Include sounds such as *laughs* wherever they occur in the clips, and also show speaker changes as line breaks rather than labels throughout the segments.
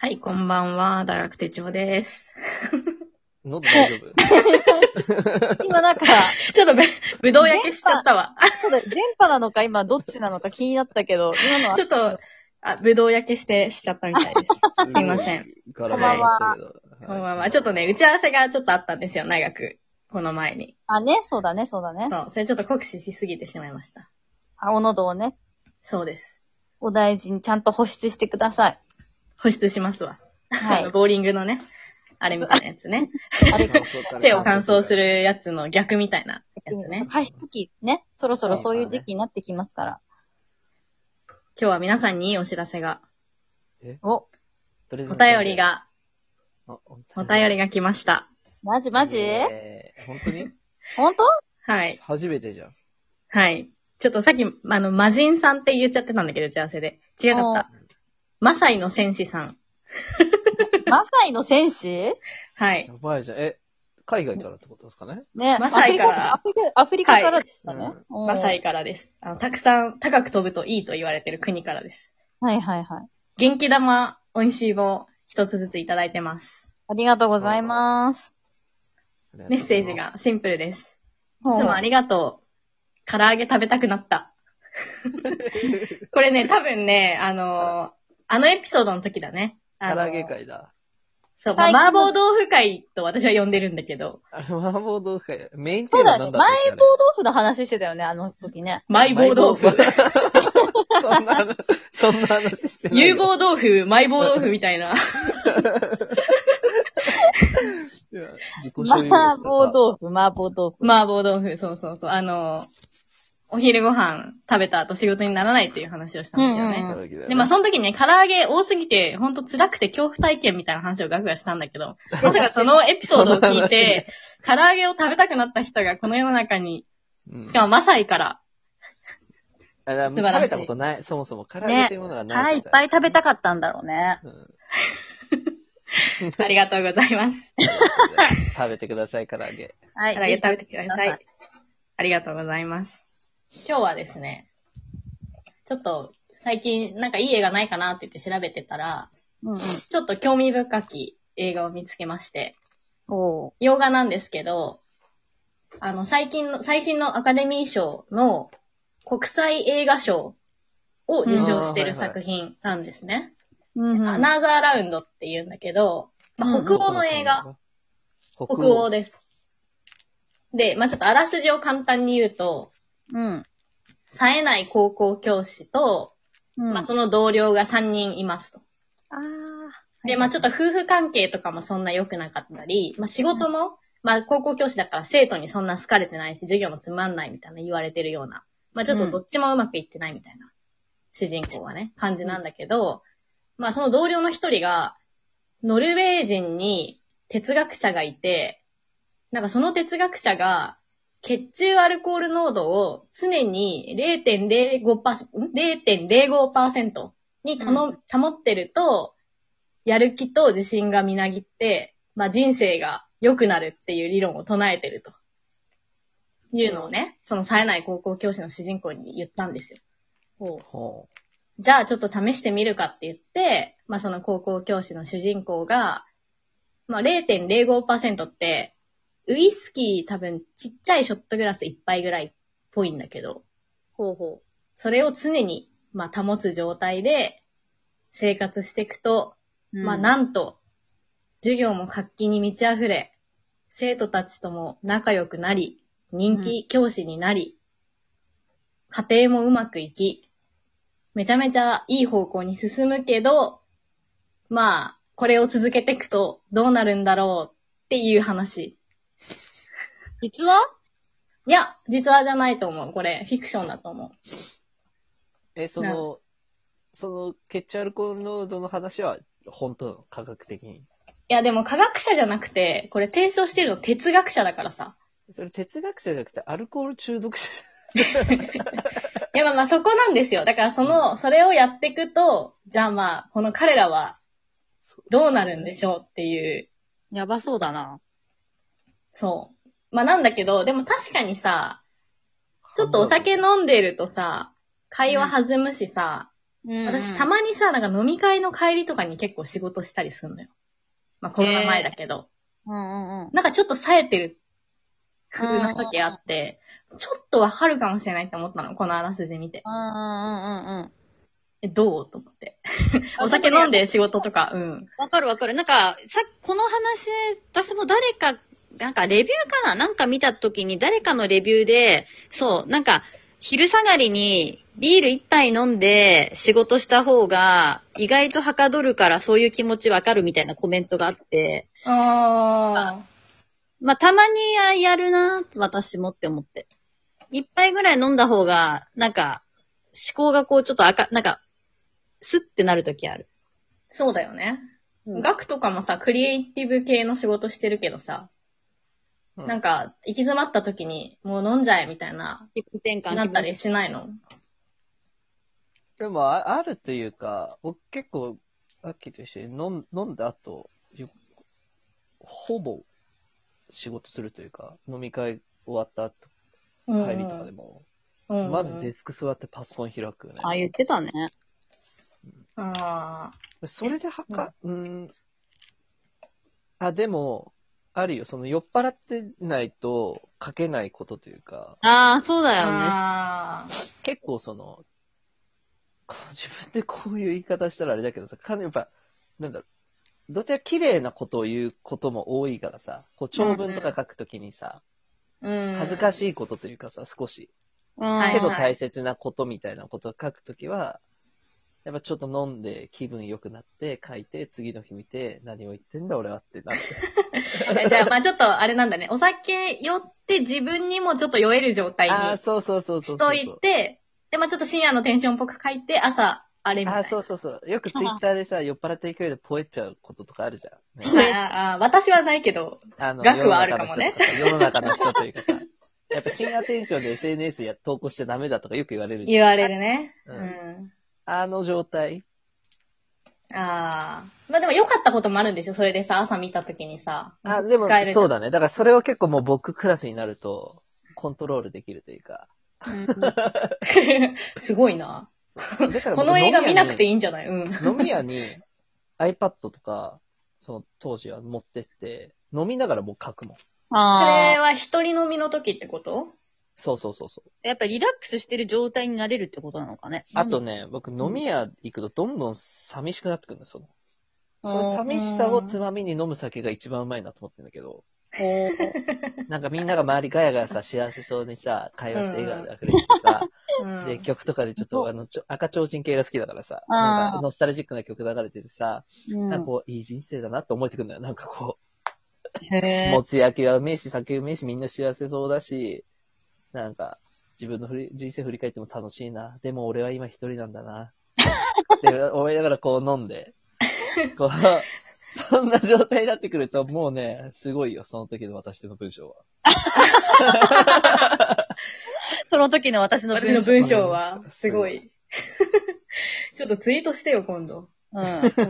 はい、こんばんは、大学手帳です。
喉大丈夫？*laughs*
今なんか、
ちょっとぶ、ぶどう焼けしちゃったわ。
そうだ電波なのか？今どっちなのか？気になったけど、今のは
ちょっと、あ、ぶどう焼けしてしちゃったみたいです。すいません。。
こんばんは。
こんばんは。ちょっとね、打ち合わせがちょっとあったんですよ、長く。この前に。
あ、ね、そうだね、そうだね。
そう、それちょっと酷使しすぎてしまいました。
あ、お喉をね、
そうです。
お大事にちゃんと保湿してください。
保湿しますわ。
は
あの
い。*laughs*
ボーリングのね、あれみたいなやつね。*laughs*
あれ、
手を乾燥するやつの逆みたいなやつね。
加湿器ね、そろそろそういう時期になってきますから。
今日は皆さんにいいお知らせが、
お、
お
お便り。が、
あ
お便りが来ました。
マジマジ、
えー本当に？
ほんと
はい。
初めてじゃん。
はい。ちょっとさっき、あの、魔人さんって言っちゃってたんだけど、打ち合わせで。違かった。マサイの戦士さん。*laughs*
マサイの戦士？
はい
や。ばいじゃん。え、海外からってことですかね？
ね、
マサイから
アフリカ、アフリカからですかね？
はい
うん
マサイからです。あの、たくさん高く飛ぶといいと言われてる国からです。
はいはいはい。
元気玉、美味しい棒、一つずついただいてます。
ありがとうございます。
メッセージがシンプルです。いつもありがとう。唐揚げ食べたくなった。*laughs* これね、多分ね、あのあのエピソードの時だね。あの
唐揚げ会だ。
そう、まあ
最近
麻婆豆腐会と私は呼んでるんだけど、
あれ、麻婆豆腐会。メインテ
そうだよね。
ーマなんだ
麻
ったっけ
婆豆腐の話してたよね、あの時ね。
マイボー豆腐。*laughs*
そんな話、そんな話してないよ。
有望豆腐、マイボー豆腐みたいな。*laughs*
いや自己所有
麻婆豆腐、麻婆豆腐。
麻婆豆腐、そうそうそう。あの、お昼ご飯食べた後仕事にならないっていう話をしたんだけどね。
うんうん
腐
で、まあその時にね、唐揚げ多すぎて、ほんと辛くて恐怖体験みたいな話をガクガクしたんだけど、まさかそのエピソードを聞いて、唐揚げを食べたくなった人がこの世の中に、
うん
しかもマサイから、
あだから
素晴らしい
食べたことない。そもそも唐揚げというものがないから。
腹いっぱい食べたかったんだろうね。
うん *laughs*
ありがとうございます。
食べてください、唐揚げ。
は
唐揚げ食べてください
は。
ありがとうございます。今日はですね、ちょっと最近なんかいい映画ないかなって言って調べてたら、
うんうん。
ちょっと興味深き映画を見つけまして、
おう
洋画なんですけど、あの、最近の、最新のアカデミー賞の国際映画賞を受賞してる作品なんですね。
うんうん。
アナザーラウンドって言うんだけど、まあ
うん
北欧の映画、。
北
北欧です。で、まあちょっとあらすじを簡単に言うと、
うん。
冴えない高校教師と、
うん。
まあその同僚が3人いますと。
あー
で、まあちょっと夫婦関係とかもそんな良くなかったり、まあ仕事も、まあ高校教師だから生徒にそんな好かれてないし、授業もつまんないみたいな言われてるような、まあちょっとどっちもうまくいってないみたいな、主人公はね、感じなんだけど、まあその同僚の一人が、ノルウェー人に哲学者がいて、なんかその哲学者が、血中アルコール濃度を常に0.05%、ん0.05%にたの、保ってると、やる気と自信がみなぎって、まあ人生が良くなるっていう理論を唱えてると。いうのをね、その冴えない高校教師の主人公に言ったんですよ。
ほ
じゃあちょっと試してみるかって言って、まあその高校教師の主人公が、まあ0.05%って、ウイスキー多分ちっちゃいショットグラス一杯ぐらいっぽいんだけど、
ほうほ
それを常に、まあ保つ状態で生活していくと、
う。
まあなんと、授業も活気に満ち溢れ、生徒たちとも仲良くなり、人気教師になり、家庭もうまくいき、めちゃめちゃいい方向に進むけど、まあ、これを続けていくとどうなるんだろうっていう話。
実は？い
や、実話じゃないと思う。これ、フィクションだと思う。
う。え、その、その、血中アルコール濃度の話は、本当なの科学的に？
いや、でも科学者じゃなくて、これ提唱してるの哲学者だからさ。
それ哲学者じゃなくて、アルコール中毒者
い？*laughs* や、まあまあそこなんですよ。だからその、それをやっていくと、じゃあまあ、この彼らはどうなるんでしょうっていう、
やばそうだな。
そう。まあなんだけど、でも確かにさ、ちょっとお酒飲んでるとさ、会話弾むしさ、私たまにさ、なんか飲み会の帰りとかに結構仕事したりするのよ。まあコロナ前だけど。
うんうんうん。
なんかちょっと冴えてる風な時あって、ちょっとわかるかもしれないって思ったの、このあらすじ見て。
うんうんうんうん。
え、どう？と思って。
あ
お酒飲んで仕事とか、うん。
わかるわかる。なんか、さ、この話、私も誰か、なんかレビューかな？なんか見た時に誰かのレビューで、そう、なんか、昼下がりにビール一杯飲んで仕事した方が意外とはかどるからそういう気持ちわかるみたいなコメントがあって、
あ
まあ、たまにあやるな、私もって思って。一杯ぐらい飲んだ方が、なんか、思考がこうちょっと赤、なんか、スッってなる時ある。
そうだよね。
うん
ガクとかもさ、クリエイティブ系の仕事してるけどさ、
うん
なんか、行き詰まった時に、もう飲んじゃえみたいな、
気分転換。
なったりしないの？
でもあ、あるというか、僕結構、さっきと一緒に飲ん飲んだ後、よほぼ仕事するというか、飲み会終わった後、帰りとかでも、
うん
まずデスク座ってパソコン開くよね。
あ、言ってたね。
あ
それではか、うん。あ、でも、あるよ。その酔っ払ってないと書けないことというか、
ああ、そうだ
あ。
よね。
結構その、こう自分でこういう言い方したらあれだけどさ、かなりやっぱ、なんだろう、どちら綺麗なことを言うことも多いからさ、こう長文とか書くときにさ、
うん。
恥ずか
い。
しいことというかさ、少し、
うん
けど
はい
大切なことみたいなことを書くときは、やっぱちょっと飲んで気分良くなって書いて、次の日見て、何を言ってんだ俺はってなって。*laughs*
じゃあ、まあちょっとあれなんだね。お酒酔って自分にもちょっと酔える状態に
そうそうそうそう。
しといて、で、まあちょっと深夜のテンションっぽく書いて、朝、あれみたいな。
ああ、そうそうそう。よくツイッターでさ、酔っ払った勢いでポエっちゃうこととかあるじゃん。ね *laughs*
ああ私はないけど、
あの
額はあるかもね
世の中の人というかさ、やっぱ深夜テンションで SNS や投稿しちゃダメだとかよく言われるじゃん。
言われるね。う
うん
ん。
あの状態。
ああ。まあでも良かったこともあるんでしょ？それでさ、朝見たときにさ。
あ、でもそうだね。だからそれを結構もう僕クラスになると、コントロールできるというか。*laughs*
すごいな。この映画見なくてい
い
いんじゃない？うん。
飲み屋に iPad とか、その当時は持ってって、飲みながらもう書くもん。
そ
ああ。
れは一人飲みの時ってこと？
そうそうそうそう。
やっぱリラックスしてる状態になれるってことなのかね。
あとね、僕飲み屋行くとどんどん寂しくなってくるんですよ。その寂しさをつまみに飲む酒が一番うまいなと思ってるんだけど、なんかみんなが周りガヤガヤさ、幸せそうにさ、会話して笑顔で溢れててさ、
うん。
で、曲とかでちょっとあの、ちょ赤ちょうちん系が好きだからさ、なんかノスタルジックな曲流れててさ、
うん
なんかこう、いい人生だなって思えてくるんだよ。なんかこ
へ
う、もつ焼きはうめえし、酒うめえし、みんな幸せそうだし、なんか、自分の振り人生振り返っても楽しいな。でも俺は今一人なんだな。*laughs* って思いながらこう飲んで、こう、そんな状態になってくると、もうね、すごいよ、その時の私の文章は。*laughs*
その時の私の
私の文章は
う、ん
すごい。ちょっとツイートしてよ、今度。
うん。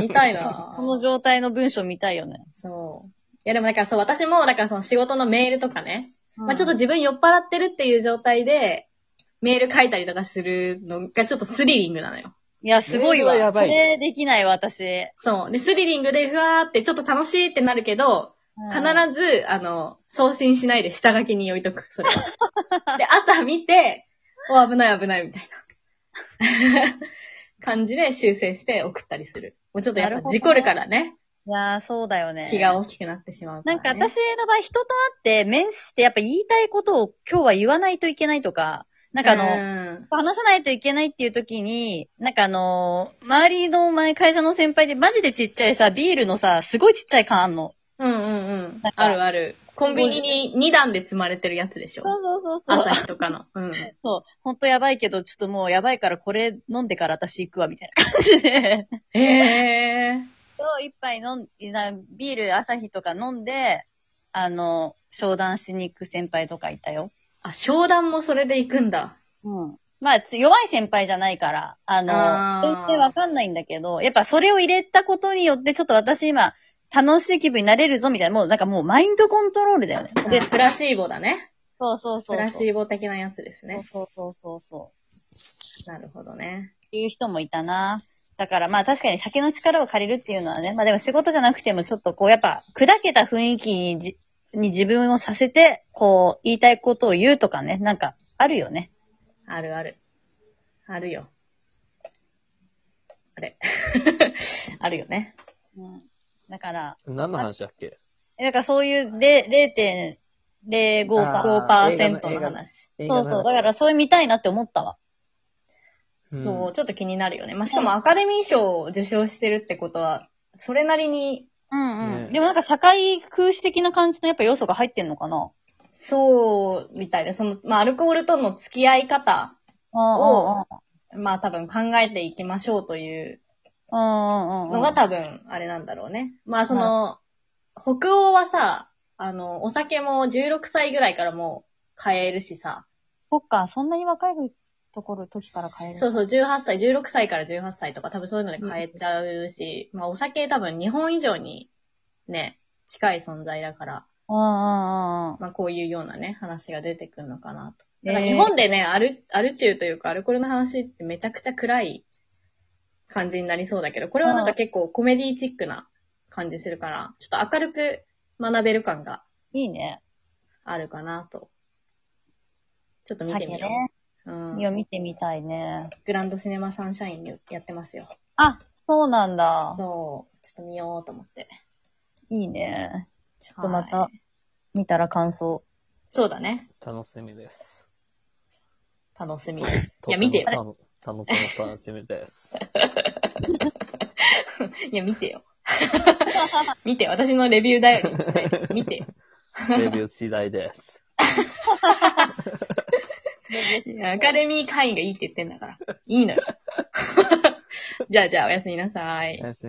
見たいな
この状態の文章見たいよね。
そう。いやでもなんかそう、私も、だからその仕事のメールとかね、まあちょっと自分酔っ払ってるっていう状態で、メール書いたりとかするのがちょっとスリリングなのよ。
いや、すごいわ。
い
これできないわ、私。
そう。で、スリリングでふわーってちょっと楽しいってなるけど、必ず、あの、送信しないで下書きに置いとく、それは。*laughs* で、朝見て、お、危ない危ないみたいな *laughs* 感じで修正して送ったりする。もうちょっとやっぱ事故るからね。
いやー、そうだよね。
気が大きくなってしまうね。
なんか私の場合、人と会って面してやっぱ言いたいことを今日は言わないといけないとか、なんかあの、
の、
話さないといけないっていう時に、なんかあのー周りの前会社の先輩でマジでちっちゃいさ、ビールのさ、すごいちっちゃい缶あんの。
うんうんうんあるある。コンビニに2段で積まれてるやつでしょ。
そうそうそう
朝日とかの。うん。*laughs*
そう。ほんとやばいけど、ちょっともうやばいからこれ飲んでから私行くわ、みたいな感じで。
へー。
そう、一杯飲ん、なビール朝日とか飲んで、あの、商談しに行く先輩とかいたよ。
あ、商談もそれで行くんだ。
うん。まあ、つ弱い先輩じゃないから、あ
あ
の、
ー
全然わかんないんだけど、やっぱそれを入れたことによって、ちょっと私今、楽しい気分になれるぞ、みたいな、もうなんかもうマインドコントロールだよね。
で、プラシーボだね。
そうそうそう。
プラシーボ的なやつですね。
そうそうそうそう。
なるほどね。
いう人もいたな。だからまあ確かに酒の力を借りるっていうのはね、まあでも仕事じゃなくてもちょっとこうやっぱ砕けた雰囲気にじに自分をさせて、こう言いたいことを言うとかね、なんかあるよね。
あるある。あるよ。あれ。*laughs* あるよね。
うん。だから、
何の話だっけ？
えだからそういう0 0.05%。
あー
5%の
映画
話。
映画の話
そうそう。だからそういう見たいなって思ったわ。
うん
そう、ちょっと気になるよね。まあ、しかもアカデミー賞を受賞してるってことは、それなりに、
うんうん。
ね
でもなんか社会風刺的な感じのやっぱ要素が入ってんのかな？
そう、みたいで、その、まあ、アルコールとの付き合い方、
あ
まあ、多分考えていきましょうという。のが多分、あれなんだろうね。まあ、その、北欧はさ、あの、お酒も16歳ぐらいからもう買えるしさ、
そっか、そんなに若いところ、時から買える。
そうそう、18歳、16歳から18歳とか多分そういうので買えちゃうし、まあお酒多分日本以上にね、近い存在だから、
うんうんうんうん。
まあこういうようなね、話が出てくるのかなと。
えー
だから日本でね、アル、アル中というかアルコールの話ってめちゃくちゃ暗い感じになりそうだけど、これはなんか結構コメディチックな感じするから、ちょっと明るく学べる感が
いいね。
あるかなと。ちょっと見てみよ。う。うん
いや、見てみたいね。
グランドシネマサンシャインでやってますよ。
あ、そうなんだ。
そう。ちょっと見ようと思って。
いいね。ちょっと
はい
また、見たら感想。
そうだね。
楽しみです。
楽しみです。いや、見てよ。
よ。たのたの楽しみです。*laughs*
いや、見てよ。*laughs* 見て、私のレビュー頼りにして。見てよ。
レビュー次第です。*laughs*
いやアカデミー会員がいいって言ってんだから。いいのよ。*laughs* じゃあ、じゃあ、おやすみなさい。